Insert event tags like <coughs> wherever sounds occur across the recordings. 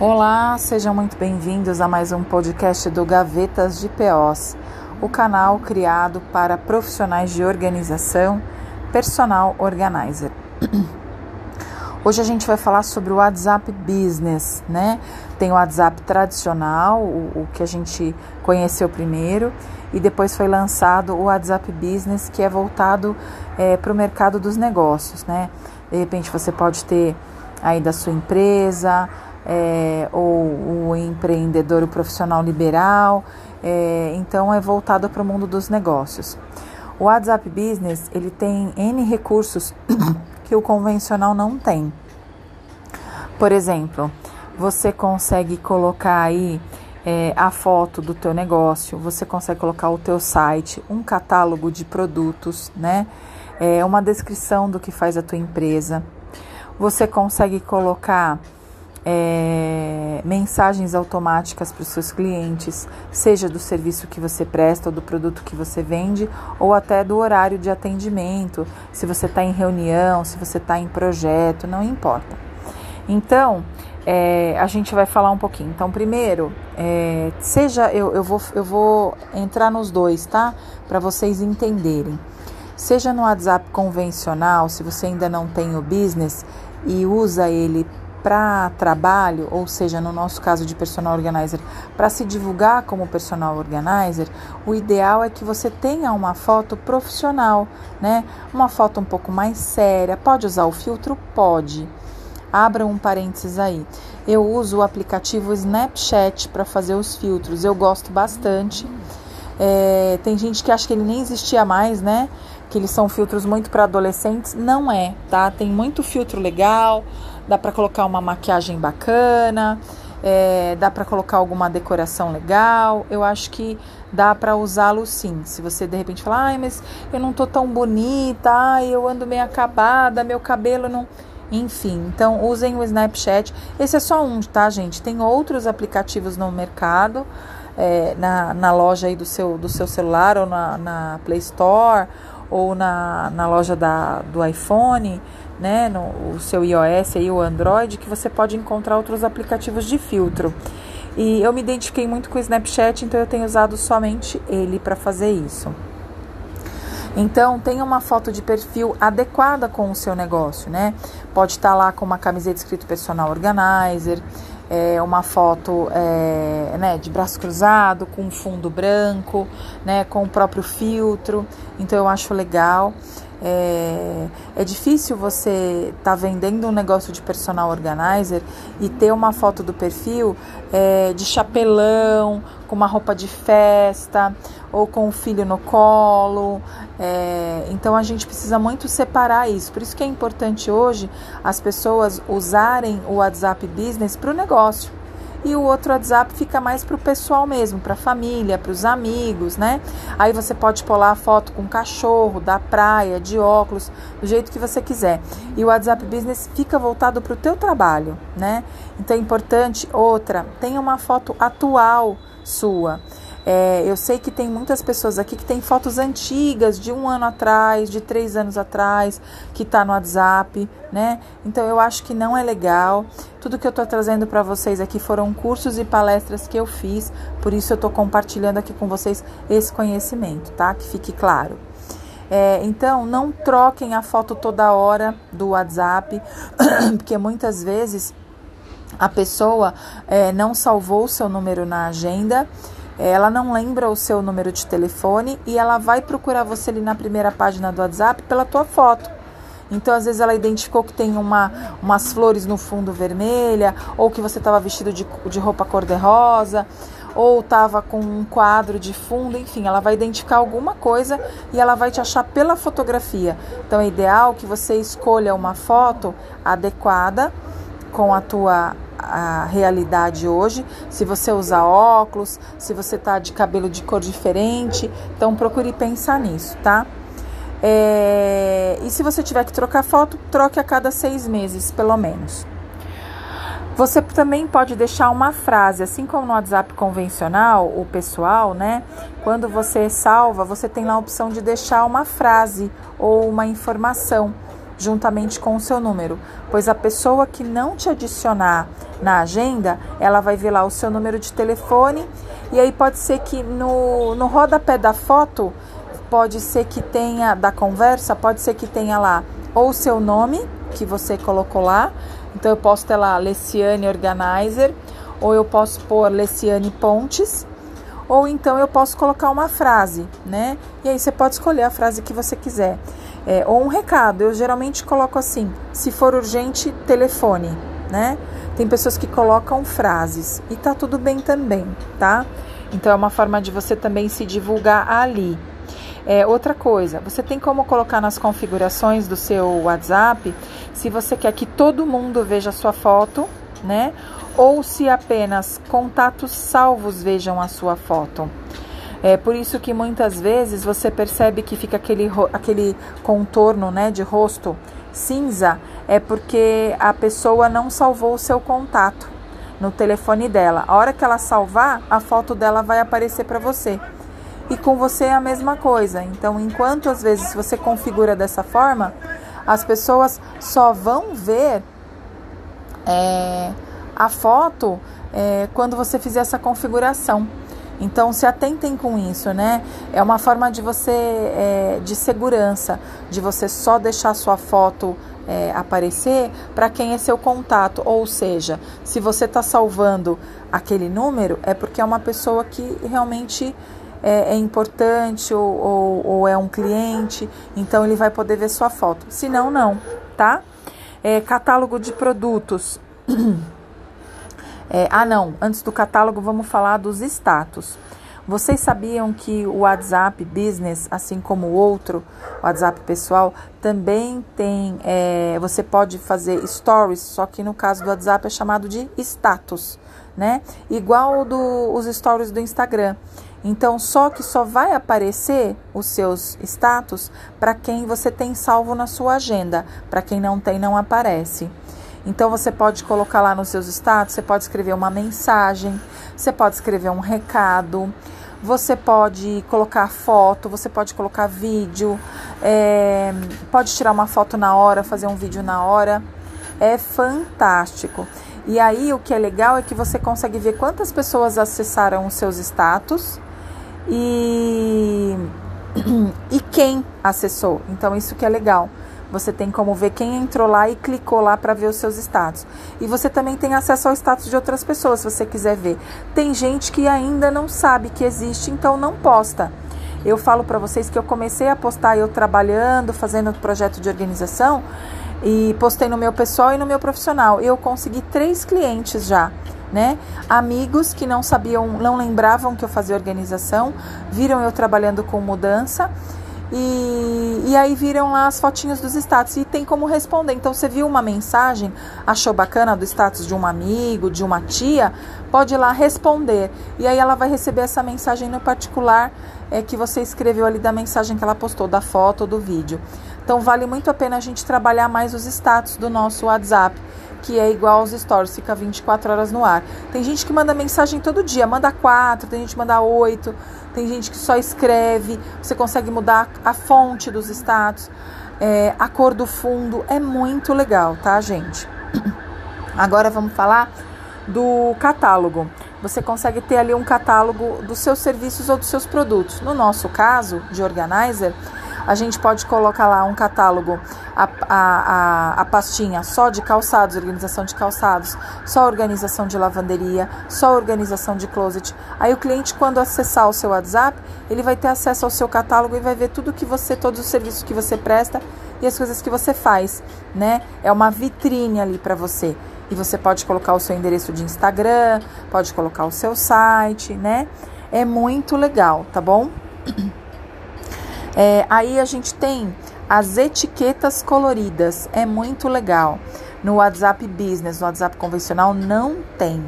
Olá, sejam muito bem-vindos a mais um podcast do Gavetas de POs, o canal criado para profissionais de organização, personal organizer. <clears throat> Hoje a gente vai falar sobre o WhatsApp Business, né? Tem o WhatsApp tradicional, o, o que a gente conheceu primeiro, e depois foi lançado o WhatsApp Business, que é voltado é, para o mercado dos negócios, né? De repente você pode ter aí da sua empresa, é, ou o empreendedor, o profissional liberal. É, então é voltado para o mundo dos negócios. O WhatsApp Business ele tem N recursos <coughs> que o convencional não tem. Por exemplo, você consegue colocar aí é, a foto do teu negócio, você consegue colocar o teu site, um catálogo de produtos, né? É, uma descrição do que faz a tua empresa. Você consegue colocar é, mensagens automáticas para os seus clientes, seja do serviço que você presta ou do produto que você vende, ou até do horário de atendimento, se você está em reunião, se você está em projeto, não importa. Então, é, a gente vai falar um pouquinho. Então, primeiro, é, seja eu, eu, vou, eu vou entrar nos dois, tá? Para vocês entenderem. Seja no WhatsApp convencional, se você ainda não tem o business e usa ele para trabalho, ou seja, no nosso caso de personal organizer, para se divulgar como personal organizer, o ideal é que você tenha uma foto profissional, né? Uma foto um pouco mais séria. Pode usar o filtro? Pode. Abra um parênteses aí. Eu uso o aplicativo Snapchat para fazer os filtros. Eu gosto bastante. É, tem gente que acha que ele nem existia mais, né? Que eles são filtros muito para adolescentes. Não é, tá? Tem muito filtro legal dá para colocar uma maquiagem bacana, é, dá para colocar alguma decoração legal. Eu acho que dá para usá-lo sim. Se você de repente falar, ai, mas eu não tô tão bonita, ai, eu ando meio acabada, meu cabelo não. Enfim, então usem o Snapchat. Esse é só um, tá, gente? Tem outros aplicativos no mercado, é, na, na loja aí do seu, do seu celular ou na, na Play Store ou na, na loja da, do iPhone né, no o seu iOS e o Android, que você pode encontrar outros aplicativos de filtro. E eu me identifiquei muito com o Snapchat, então eu tenho usado somente ele para fazer isso. Então, tenha uma foto de perfil adequada com o seu negócio, né? Pode estar lá com uma camiseta escrito personal organizer, é, uma foto é, né, de braço cruzado, com fundo branco, né, com o próprio filtro. Então, eu acho legal. É, é difícil você estar tá vendendo um negócio de personal organizer e ter uma foto do perfil é, de chapelão, com uma roupa de festa ou com o filho no colo. É, então a gente precisa muito separar isso. Por isso que é importante hoje as pessoas usarem o WhatsApp Business para o negócio e o outro WhatsApp fica mais para o pessoal mesmo, para a família, para os amigos, né? Aí você pode pular a foto com cachorro, da praia, de óculos, do jeito que você quiser. E o WhatsApp Business fica voltado para o teu trabalho, né? Então é importante, outra, tenha uma foto atual sua. É, eu sei que tem muitas pessoas aqui que têm fotos antigas de um ano atrás, de três anos atrás, que está no WhatsApp, né? Então eu acho que não é legal. Tudo que eu estou trazendo para vocês aqui foram cursos e palestras que eu fiz, por isso eu estou compartilhando aqui com vocês esse conhecimento, tá? Que fique claro. É, então, não troquem a foto toda hora do WhatsApp, <clears throat> porque muitas vezes a pessoa é, não salvou o seu número na agenda ela não lembra o seu número de telefone e ela vai procurar você ali na primeira página do WhatsApp pela tua foto. Então, às vezes, ela identificou que tem uma, umas flores no fundo vermelha, ou que você estava vestido de, de roupa cor-de-rosa, ou estava com um quadro de fundo, enfim, ela vai identificar alguma coisa e ela vai te achar pela fotografia. Então, é ideal que você escolha uma foto adequada com a tua a realidade hoje, se você usar óculos, se você tá de cabelo de cor diferente, então procure pensar nisso, tá? É, e se você tiver que trocar foto, troque a cada seis meses, pelo menos. Você também pode deixar uma frase, assim como no WhatsApp convencional, o pessoal, né? Quando você salva, você tem lá a opção de deixar uma frase ou uma informação juntamente com o seu número, pois a pessoa que não te adicionar na agenda, ela vai ver lá o seu número de telefone e aí pode ser que no, no rodapé da foto, pode ser que tenha, da conversa, pode ser que tenha lá ou o seu nome, que você colocou lá, então eu posso ter lá Leciane Organizer, ou eu posso pôr Leciane Pontes, ou então eu posso colocar uma frase, né? E aí você pode escolher a frase que você quiser. É, ou um recado, eu geralmente coloco assim: se for urgente, telefone, né? Tem pessoas que colocam frases e tá tudo bem também, tá? Então é uma forma de você também se divulgar ali. É, outra coisa, você tem como colocar nas configurações do seu WhatsApp se você quer que todo mundo veja a sua foto, né? Ou se apenas contatos salvos vejam a sua foto. É por isso que muitas vezes você percebe que fica aquele, aquele contorno né, de rosto cinza, é porque a pessoa não salvou o seu contato no telefone dela. A hora que ela salvar, a foto dela vai aparecer para você. E com você é a mesma coisa. Então, enquanto às vezes você configura dessa forma, as pessoas só vão ver é, a foto é, quando você fizer essa configuração. Então se atentem com isso, né? É uma forma de você é, de segurança, de você só deixar sua foto é, aparecer para quem é seu contato. Ou seja, se você está salvando aquele número, é porque é uma pessoa que realmente é, é importante ou, ou, ou, é um cliente, então ele vai poder ver sua foto. Se não, não, tá? É, catálogo de produtos. <clears throat> É, ah, não, antes do catálogo, vamos falar dos status. Vocês sabiam que o WhatsApp Business, assim como o outro, o WhatsApp pessoal, também tem. É, você pode fazer stories, só que no caso do WhatsApp é chamado de status, né? Igual do, os stories do Instagram. Então, só que só vai aparecer os seus status para quem você tem salvo na sua agenda. Para quem não tem, não aparece. Então você pode colocar lá nos seus status, você pode escrever uma mensagem, você pode escrever um recado, você pode colocar foto, você pode colocar vídeo, é, pode tirar uma foto na hora, fazer um vídeo na hora. É fantástico. E aí o que é legal é que você consegue ver quantas pessoas acessaram os seus status e, <clears throat> e quem acessou. Então isso que é legal. Você tem como ver quem entrou lá e clicou lá para ver os seus status. E você também tem acesso ao status de outras pessoas, se você quiser ver. Tem gente que ainda não sabe que existe, então não posta. Eu falo para vocês que eu comecei a postar eu trabalhando, fazendo projeto de organização e postei no meu pessoal e no meu profissional. Eu consegui três clientes já. Né? Amigos que não sabiam, não lembravam que eu fazia organização, viram eu trabalhando com mudança e, e aí viram lá as fotinhas dos status e tem como responder. Então você viu uma mensagem, achou bacana do status de um amigo, de uma tia, pode ir lá responder. E aí ela vai receber essa mensagem no particular é, que você escreveu ali da mensagem que ela postou, da foto ou do vídeo. Então vale muito a pena a gente trabalhar mais os status do nosso WhatsApp que é igual aos stories, fica 24 horas no ar. Tem gente que manda mensagem todo dia, manda quatro, tem gente que manda oito, tem gente que só escreve, você consegue mudar a fonte dos status, é, a cor do fundo, é muito legal, tá, gente? <clears throat> Agora vamos falar do catálogo. Você consegue ter ali um catálogo dos seus serviços ou dos seus produtos. No nosso caso, de organizer, a gente pode colocar lá um catálogo, a, a, a, a pastinha só de calçados, organização de calçados, só organização de lavanderia, só organização de closet. Aí o cliente, quando acessar o seu WhatsApp, ele vai ter acesso ao seu catálogo e vai ver tudo que você, todos os serviços que você presta e as coisas que você faz, né? É uma vitrine ali para você. E você pode colocar o seu endereço de Instagram, pode colocar o seu site, né? É muito legal, tá bom? <clears throat> É, aí a gente tem as etiquetas coloridas, é muito legal. No WhatsApp Business, no WhatsApp convencional, não tem.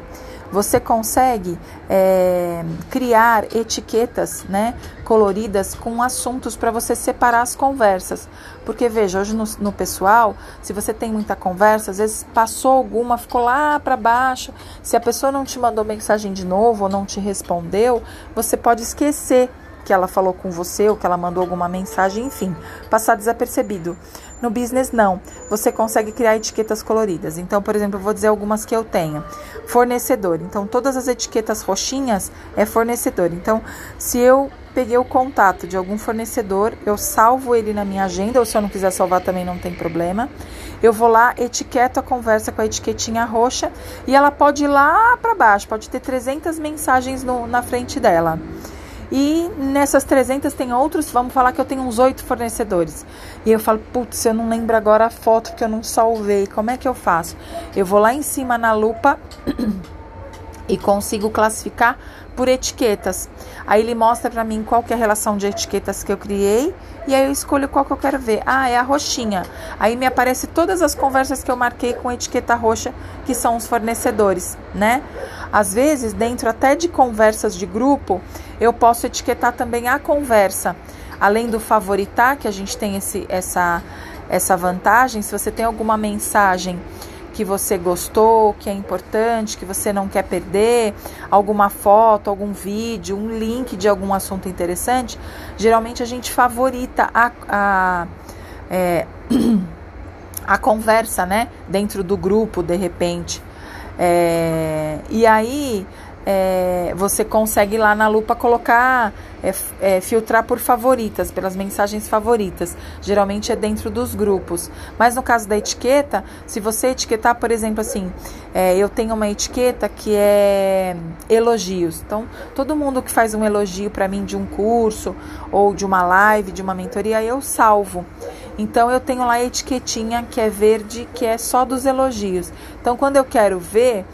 Você consegue é, criar etiquetas né, coloridas com assuntos para você separar as conversas. Porque veja, hoje no, no, pessoal, se você tem muita conversa, às vezes passou alguma, ficou lá para baixo. Se a pessoa não te mandou mensagem de novo ou não te respondeu, você pode esquecer que ela falou com você ou que ela mandou alguma mensagem, enfim, passar desapercebido. No business, não. Você consegue criar etiquetas coloridas. Então, por exemplo, eu vou dizer algumas que eu tenho. Fornecedor. Então, todas as etiquetas roxinhas é fornecedor. Então, se eu peguei o contato de algum fornecedor, eu salvo ele na minha agenda, ou se eu não quiser salvar também não tem problema. Eu vou lá, etiqueto a conversa com a etiquetinha roxa e ela pode ir lá para baixo, pode ter 300 mensagens no, na frente dela. E nessas 300 tem outros, vamos falar que eu tenho uns oito fornecedores. E eu falo, putz, eu não lembro agora a foto que eu não salvei. Como é que eu faço? Eu vou lá em cima na lupa <clears throat> e consigo classificar por etiquetas. Aí ele mostra para mim qual que é a relação de etiquetas que eu criei e aí eu escolho qual que eu quero ver. Ah, é a roxinha. Aí me aparece todas as conversas que eu marquei com etiqueta roxa, que são os fornecedores, né? Às vezes, dentro até de conversas de grupo, eu posso etiquetar também a conversa. Além do favoritar, que a gente tem esse, essa, essa vantagem, se você tem alguma mensagem que você gostou, que é importante, que você não quer perder, alguma foto, algum vídeo, um link de algum assunto interessante, geralmente a gente favorita a, a, é, <clears throat> a conversa, né? Dentro do grupo, de repente. É, e aí é, você consegue lá na lupa colocar, é, é, filtrar por favoritas, pelas mensagens favoritas. Geralmente é dentro dos grupos. Mas no caso da etiqueta, se você etiquetar, por exemplo, assim, é, eu tenho uma etiqueta que é elogios. Então, todo mundo que faz um elogio para mim de um curso ou de uma live, de uma mentoria, eu salvo. Então eu tenho lá a etiquetinha que é verde, que é só dos elogios. Então quando eu quero ver,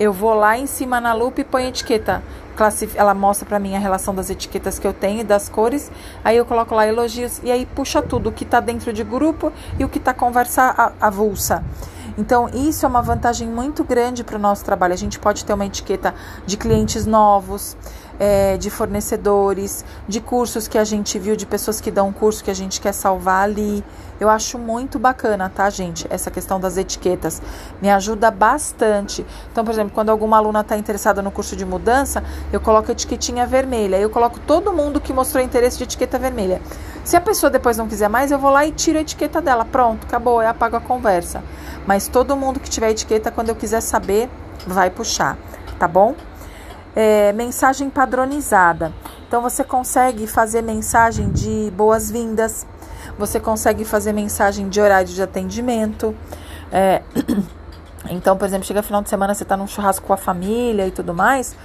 eu vou lá em cima na lupa e ponho a etiqueta. Ela mostra para mim a relação das etiquetas que eu tenho e das cores. Aí eu coloco lá elogios e aí puxa tudo o que está dentro de grupo e o que está conversa avulsa. Então, isso é uma vantagem muito grande para o nosso trabalho. A gente pode ter uma etiqueta de clientes novos, é, de fornecedores, de cursos que a gente viu, de pessoas que dão curso que a gente quer salvar ali. Eu acho muito bacana, tá, gente? Essa questão das etiquetas me ajuda bastante. Então, por exemplo, quando alguma aluna está interessada no curso de mudança, eu coloco a etiquetinha vermelha. Eu coloco todo mundo que mostrou interesse de etiqueta vermelha. Se a pessoa depois não quiser mais, eu vou lá e tiro a etiqueta dela. Pronto, acabou, eu apago a conversa. Mas todo mundo que tiver etiqueta, quando eu quiser saber, vai puxar, tá bom? É, mensagem padronizada. Então você consegue fazer mensagem de boas-vindas, você consegue fazer mensagem de horário de atendimento. É, <clears throat> então, por exemplo, chega final de semana, você está num churrasco com a família e tudo mais,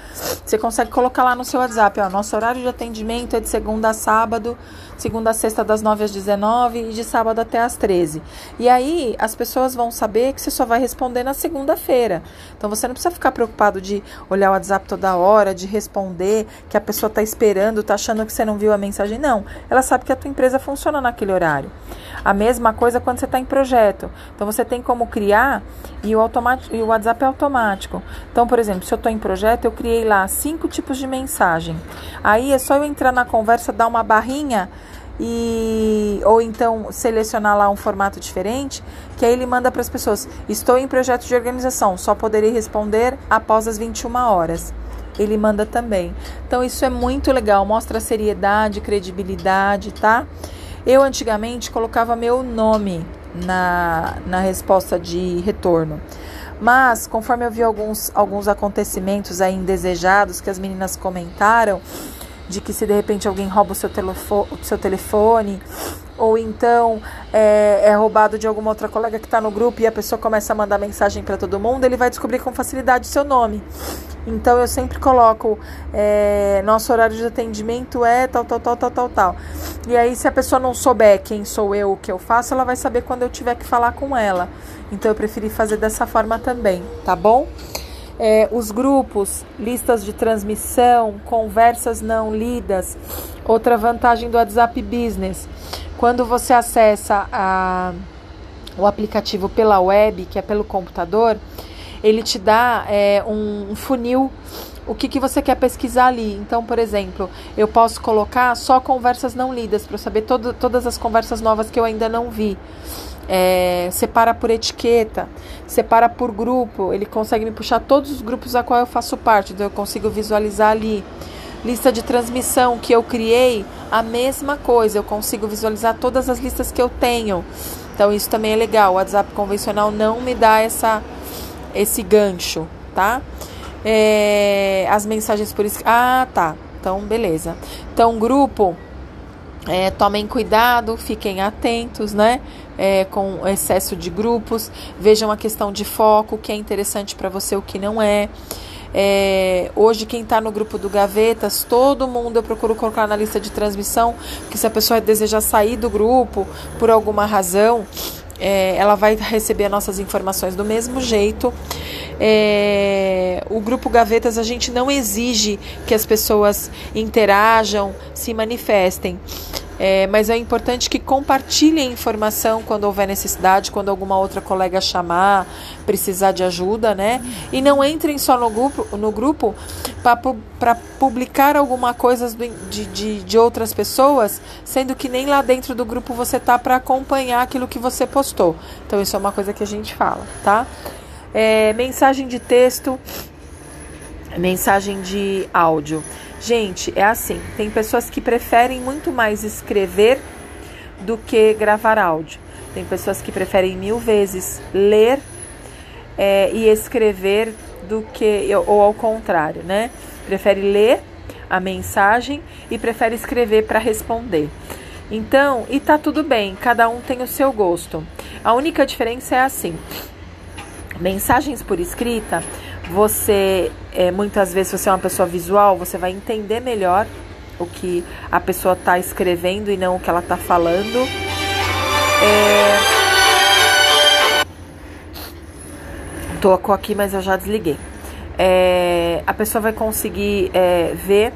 você consegue colocar lá no seu WhatsApp, ó, nosso horário de atendimento é de segunda a sábado, segunda a sexta das 9 às 19 e de sábado até às 13. E aí as pessoas vão saber que você só vai responder na segunda-feira. Então você não precisa ficar preocupado de olhar o WhatsApp toda hora, de responder, que a pessoa está esperando, está achando que você não viu a mensagem. Não, ela sabe que a tua empresa funciona naquele horário. A mesma coisa quando você está em projeto. Então você tem como criar e o, e o WhatsApp é automático. Então, por exemplo, se eu estou em projeto, eu criei lá cinco tipos de mensagem. Aí é só eu entrar na conversa, dar uma barrinha e ou então selecionar lá um formato diferente, que aí ele manda para as pessoas: "Estou em projeto de organização, só poderei responder após as 21 horas". Ele manda também. Então isso é muito legal, mostra seriedade, credibilidade, tá? Eu antigamente colocava meu nome na, na resposta de retorno. Mas, conforme eu vi alguns, alguns acontecimentos aí indesejados que as meninas comentaram, de que se de repente alguém rouba o seu, telefone, o seu telefone ou então é, é, roubado de alguma outra colega que está no grupo e a pessoa começa a mandar mensagem para todo mundo, ele vai descobrir com facilidade o seu nome. Então eu sempre coloco é, nosso horário de atendimento é tal, tal, tal, tal, tal, tal. E aí, se a pessoa não souber quem sou eu, o que eu faço, ela vai saber quando eu tiver que falar com ela. Então eu preferi fazer dessa forma também, tá bom? É, os grupos, listas de transmissão, conversas não lidas. Outra vantagem do WhatsApp Business, quando você acessa a, o aplicativo pela web, que é pelo computador, ele te dá é, um, um funil o que, que você quer pesquisar ali. Então, por exemplo, eu posso colocar só conversas não lidas para saber todo, todas as conversas novas que eu ainda não vi é, separa por etiqueta, separa por grupo, ele consegue me puxar todos os grupos a qual eu faço parte, então eu consigo visualizar ali. Lista de transmissão que eu criei, a mesma coisa, eu consigo visualizar todas as listas que eu tenho. Então isso também é legal. O WhatsApp convencional não me dá essa esse gancho, tá? É, as mensagens por escrito. Ah, tá. Então, beleza. Então, grupo, é, tomem cuidado, fiquem atentos, né? É, com excesso de grupos, vejam a questão de foco, o que é interessante para você, o que não é. É, hoje, quem está no grupo do Gavetas, todo mundo eu procuro colocar na lista de transmissão, que se a pessoa desejar sair do grupo por alguma razão, é, ela vai receber nossas informações do mesmo jeito. É, o grupo Gavetas a gente não exige que as pessoas interajam, se manifestem. É, mas é importante que compartilhem informação quando houver necessidade, quando alguma outra colega chamar, precisar de ajuda, né? E não entrem só no grupo, no grupo para publicar alguma coisa de, de, de outras pessoas, sendo que nem lá dentro do grupo você tá para acompanhar aquilo que você postou. Então isso é uma coisa que a gente fala, tá? É, mensagem de texto, mensagem de áudio. Gente, é assim: tem pessoas que preferem muito mais escrever do que gravar áudio. Tem pessoas que preferem mil vezes ler é, e escrever do que, ou ao contrário, né? Prefere ler a mensagem e prefere escrever para responder. Então, e tá tudo bem, cada um tem o seu gosto. A única diferença é assim: mensagens por escrita você, é, muitas vezes, se você é uma pessoa visual, você vai entender melhor o que a pessoa está escrevendo e não o que ela está falando. É... Tocou aqui, mas eu já desliguei. É... A pessoa vai conseguir é, ver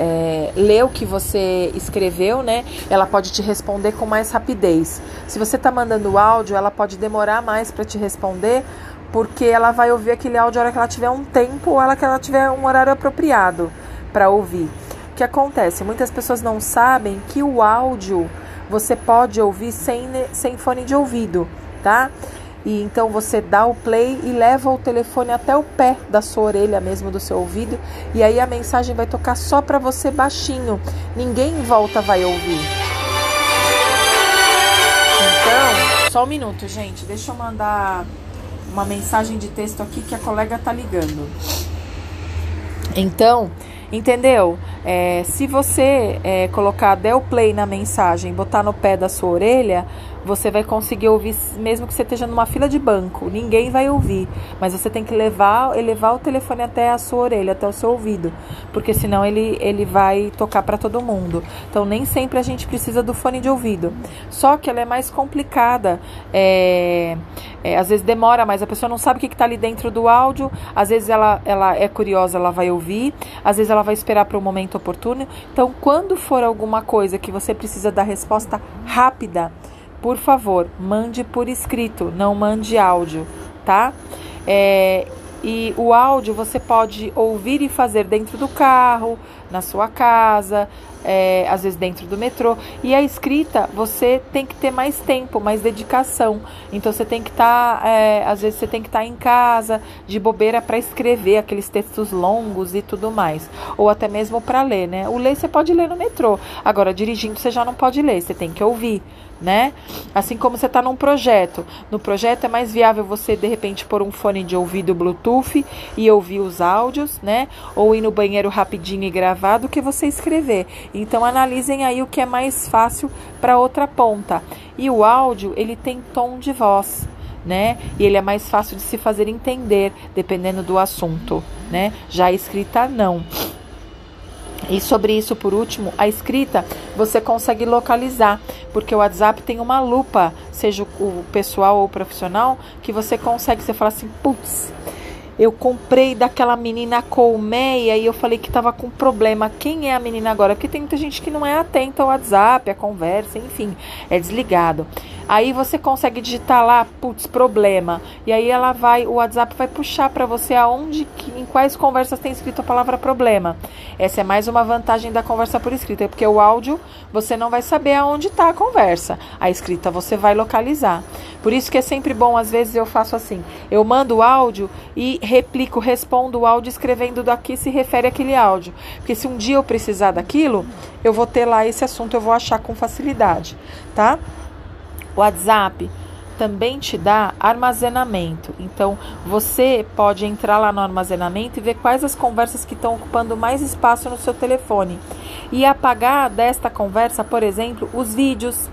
é, ler o que você escreveu, né? Ela pode te responder com mais rapidez. Se você está mandando áudio, ela pode demorar mais para te responder, porque ela vai ouvir aquele áudio a hora que ela tiver um tempo ou ela que ela tiver um horário apropriado para ouvir. O que acontece? Muitas pessoas não sabem que o áudio você pode ouvir sem, sem fone de ouvido, tá? E então você dá o play e leva o telefone até o pé da sua orelha mesmo do seu ouvido, e aí a mensagem vai tocar só para você baixinho. Ninguém em volta vai ouvir. Então, só um minuto, gente. Deixa eu mandar uma mensagem de texto aqui que a colega tá ligando. Então, entendeu? É, se você é, colocar del play na mensagem, botar no pé da sua orelha, você vai conseguir ouvir, mesmo que você esteja numa fila de banco, ninguém vai ouvir, mas você tem que levar, elevar o telefone até a sua orelha, até o seu ouvido, porque senão ele, ele vai tocar para todo mundo. Então nem sempre a gente precisa do fone de ouvido. Só que ela é mais complicada, é, é, às vezes demora, mas a pessoa não sabe o que está ali dentro do áudio, às vezes ela, ela é curiosa, ela vai ouvir, às vezes ela vai esperar para o momento oportuno. Então, quando for alguma coisa que você precisa dar resposta rápida, por favor, mande por escrito, não mande áudio, tá? É, e o áudio você pode ouvir e fazer dentro do carro, na sua casa, é, às vezes dentro do metrô. E a escrita, você tem que ter mais tempo, mais dedicação. Então você tem que estar, tá, é, às vezes você tem que estar tá em casa, de bobeira para escrever aqueles textos longos e tudo mais. Ou até mesmo para ler, né? O ler você pode ler no metrô. Agora, dirigindo você já não pode ler, você tem que ouvir né? Assim como você está num projeto. No projeto é mais viável você, de repente, pôr um fone de ouvido Bluetooth e ouvir os áudios, né? Ou ir no banheiro rapidinho e gravar do que você escrever. Então, analisem aí o que é mais fácil para outra ponta. E o áudio, ele tem tom de voz. Né? E ele é mais fácil de se fazer entender, dependendo do assunto, né? Já a escrita não. E sobre isso, por último, a escrita você consegue localizar, porque o WhatsApp tem uma lupa, seja o pessoal ou o profissional, que você consegue, você fala assim, putz, eu comprei daquela menina colmeia e eu falei que estava com problema. Quem é a menina agora? Porque tem muita gente que não é atenta ao WhatsApp, à conversa, enfim, é desligado. Aí você consegue digitar lá, putz, problema. E aí ela vai, o WhatsApp vai puxar para você aonde, em quais conversas tem escrito a palavra problema. Essa é mais uma vantagem da conversa por escrita, porque o áudio você não vai saber aonde está a conversa. A escrita você vai localizar. Por isso que é sempre bom, às vezes eu faço assim, eu mando o áudio e replico, respondo o áudio escrevendo daqui se refere àquele áudio. Porque se um dia eu precisar daquilo, eu vou ter lá esse assunto, eu vou achar com facilidade, tá? WhatsApp também te dá armazenamento. Então, você pode entrar lá no armazenamento e ver quais as conversas que estão ocupando mais espaço no seu telefone. E apagar desta conversa, por exemplo, os vídeos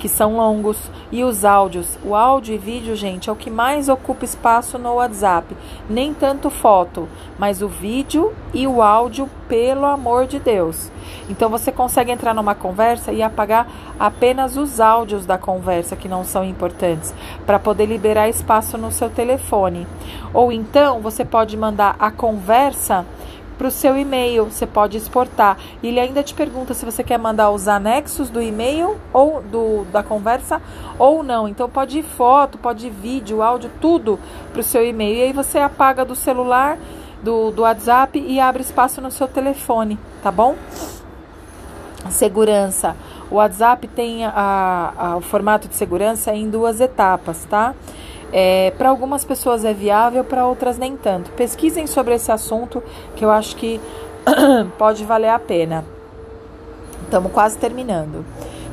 que são longos, e os áudios. O áudio e vídeo, gente, é o que mais ocupa espaço no WhatsApp. Nem tanto foto, mas o vídeo e o áudio, pelo amor de Deus. Então você consegue entrar numa conversa e apagar apenas os áudios da conversa que não são importantes, para poder liberar espaço no seu telefone. Ou então você pode mandar a conversa para o seu e-mail. Você pode exportar. E ele ainda te pergunta se você quer mandar os anexos do e-mail ou do, da conversa ou não. Então pode ir foto, pode ir vídeo, áudio, tudo para o seu e-mail. E aí você apaga do celular, do, do WhatsApp e abre espaço no seu telefone, tá bom? Segurança. O WhatsApp tem a, a, o formato de segurança em duas etapas, tá? É, para algumas pessoas é viável, para outras nem tanto. Pesquisem sobre esse assunto que eu acho que <clears throat> pode valer a pena. Estamos quase terminando.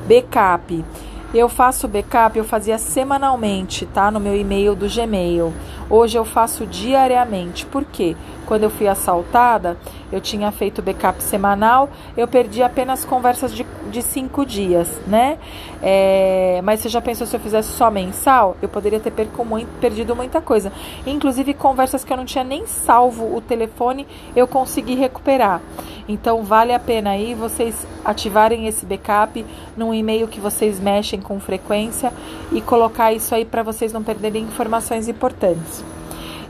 Backup. Eu faço backup, eu fazia semanalmente, tá? No meu e-mail do Gmail. Hoje eu faço diariamente. Por quê? Quando eu fui assaltada, eu tinha feito backup semanal, eu perdi apenas conversas de, de cinco dias, né? É, mas você já pensou se eu fizesse só mensal? Eu poderia ter muito, perdido muita coisa. Inclusive conversas que eu não tinha nem salvo o telefone, eu consegui recuperar. Então vale a pena aí vocês ativarem esse backup num e-mail que vocês mexem com frequência e colocar isso aí para vocês não perderem informações importantes.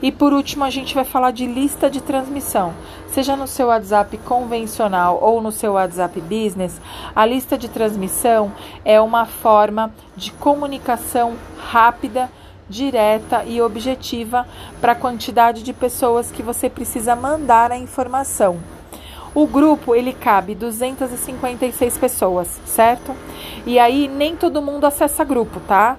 E por último, a gente vai falar de lista de transmissão. Seja no seu WhatsApp convencional ou no seu WhatsApp Business, a lista de transmissão é uma forma de comunicação rápida, direta e objetiva para a quantidade de pessoas que você precisa mandar a informação. O grupo ele cabe 256 pessoas, certo? E aí nem todo mundo acessa grupo, tá?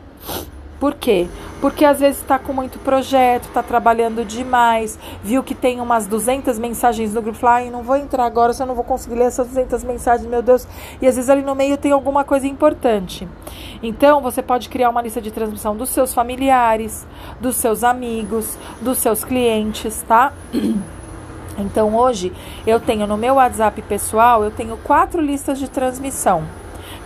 Por quê? Porque às vezes está com muito projeto, está trabalhando demais, viu que tem umas 200 mensagens no grupo, fala, ai, não vou entrar agora, se eu não vou conseguir ler essas 200 mensagens, meu Deus. E às vezes ali no meio tem alguma coisa importante. Então, você pode criar uma lista de transmissão dos seus familiares, dos seus amigos, dos seus clientes, tá? <clears throat> Então, hoje eu tenho no meu WhatsApp pessoal, eu tenho quatro listas de transmissão.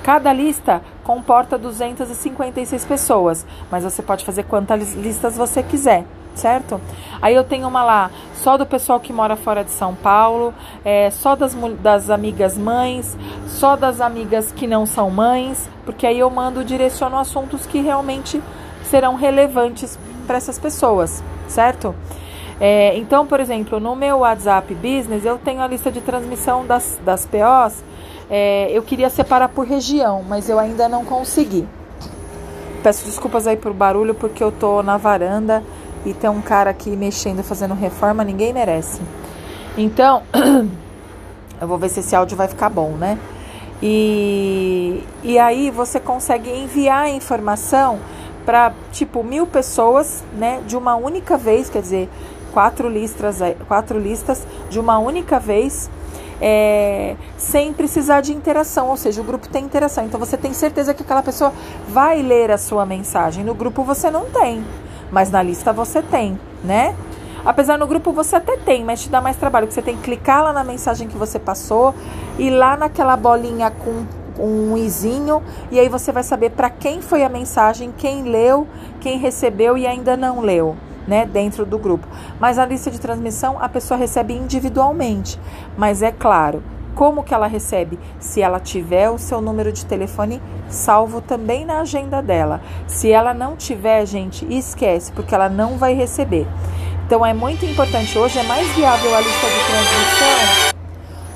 Cada lista comporta 256 pessoas, mas você pode fazer quantas listas você quiser, certo? Aí eu tenho uma lá só do pessoal que mora fora de São Paulo, é, só das, das amigas mães, só das amigas que não são mães, porque aí eu mando, direciono assuntos que realmente serão relevantes para essas pessoas, certo? É, então, por exemplo, no meu WhatsApp Business, eu tenho a lista de transmissão das, das POs é, eu queria separar por região, mas eu ainda não consegui. Peço desculpas aí por barulho, porque eu tô na varanda e tem um cara aqui mexendo, fazendo reforma, ninguém merece. Então, <clears throat> eu vou ver se esse áudio vai ficar bom, né? E, e aí você consegue enviar a informação para tipo mil pessoas, né? De uma única vez, quer dizer, quatro listas, quatro listas de uma única vez é, sem precisar de interação, ou seja, o grupo tem interação. Então você tem certeza que aquela pessoa vai ler a sua mensagem. No grupo você não tem, mas na lista você tem, né? Apesar no grupo você até tem, mas te dá mais trabalho, porque você tem que clicar lá na mensagem que você passou e lá naquela bolinha com um izinho e aí você vai saber para quem foi a mensagem, quem leu, quem recebeu e ainda não leu né, dentro do grupo. Mas a lista de transmissão a pessoa recebe individualmente. Mas é claro, como que ela recebe? Se ela tiver o seu número de telefone salvo também na agenda dela. Se ela não tiver, gente, esquece, porque ela não vai receber. Então é muito importante. Hoje é mais viável a lista de transmissão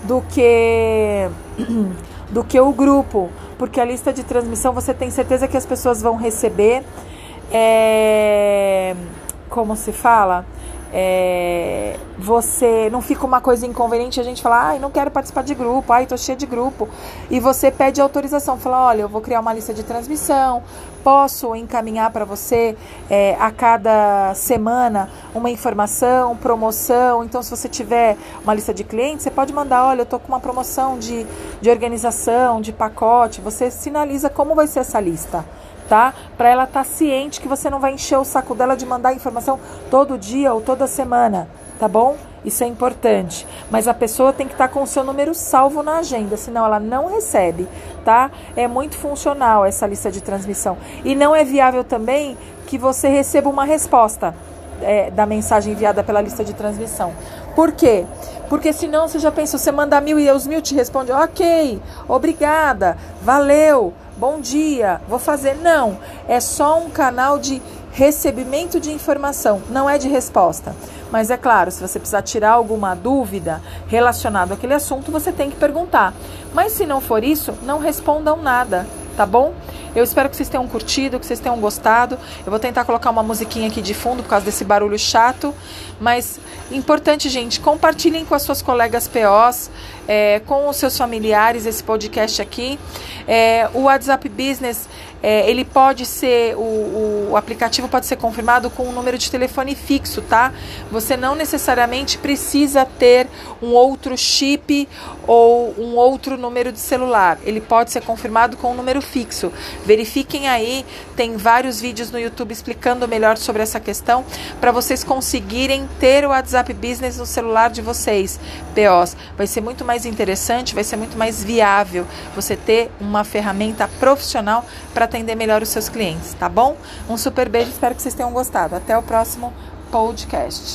do que <clears throat> do que o grupo, porque a lista de transmissão você tem certeza que as pessoas vão receber. É como se fala, é, você não fica uma coisa inconveniente a gente falar, ai, não quero participar de grupo, ai, tô cheia de grupo. E você pede autorização, fala, olha, eu vou criar uma lista de transmissão, posso encaminhar para você é, a cada semana uma informação, promoção. Então, se você tiver uma lista de clientes, você pode mandar, olha, eu tô com uma promoção de, de organização, de pacote. Você sinaliza como vai ser essa lista tá? Para ela estar tá ciente que você não vai encher o saco dela de mandar informação todo dia ou toda semana, tá bom? Isso é importante. Mas a pessoa tem que estar tá com o seu número salvo na agenda, senão ela não recebe, tá? É muito funcional essa lista de transmissão. E não é viável também que você receba uma resposta é, da mensagem enviada pela lista de transmissão. Por quê? Porque senão você já pensa, você manda mil e os mil te respondem, ok, obrigada, valeu, bom dia, vou fazer. Não, é só um canal de recebimento de informação, não é de resposta. Mas é claro, se você precisar tirar alguma dúvida relacionada àquele assunto, você tem que perguntar. Mas se não for isso, não respondam nada, tá bom? Eu espero que vocês tenham curtido, que vocês tenham gostado. Eu vou tentar colocar uma musiquinha aqui de fundo por causa desse barulho chato. Mas importante, gente, compartilhem com as suas colegas POs, é, com os seus familiares esse podcast aqui. É, o WhatsApp Business é, ele pode ser, o, o, aplicativo pode ser confirmado com um número de telefone fixo, tá? Você não necessariamente precisa ter um outro chip ou um outro número de celular. Ele pode ser confirmado com um número fixo. Verifiquem aí, tem vários vídeos no YouTube explicando melhor sobre essa questão para vocês conseguirem ter o WhatsApp Business no celular de vocês, POs. Vai ser muito mais interessante, vai ser muito mais viável você ter uma ferramenta profissional para atender melhor os seus clientes, tá bom? Um super beijo, espero que vocês tenham gostado. Até o próximo podcast.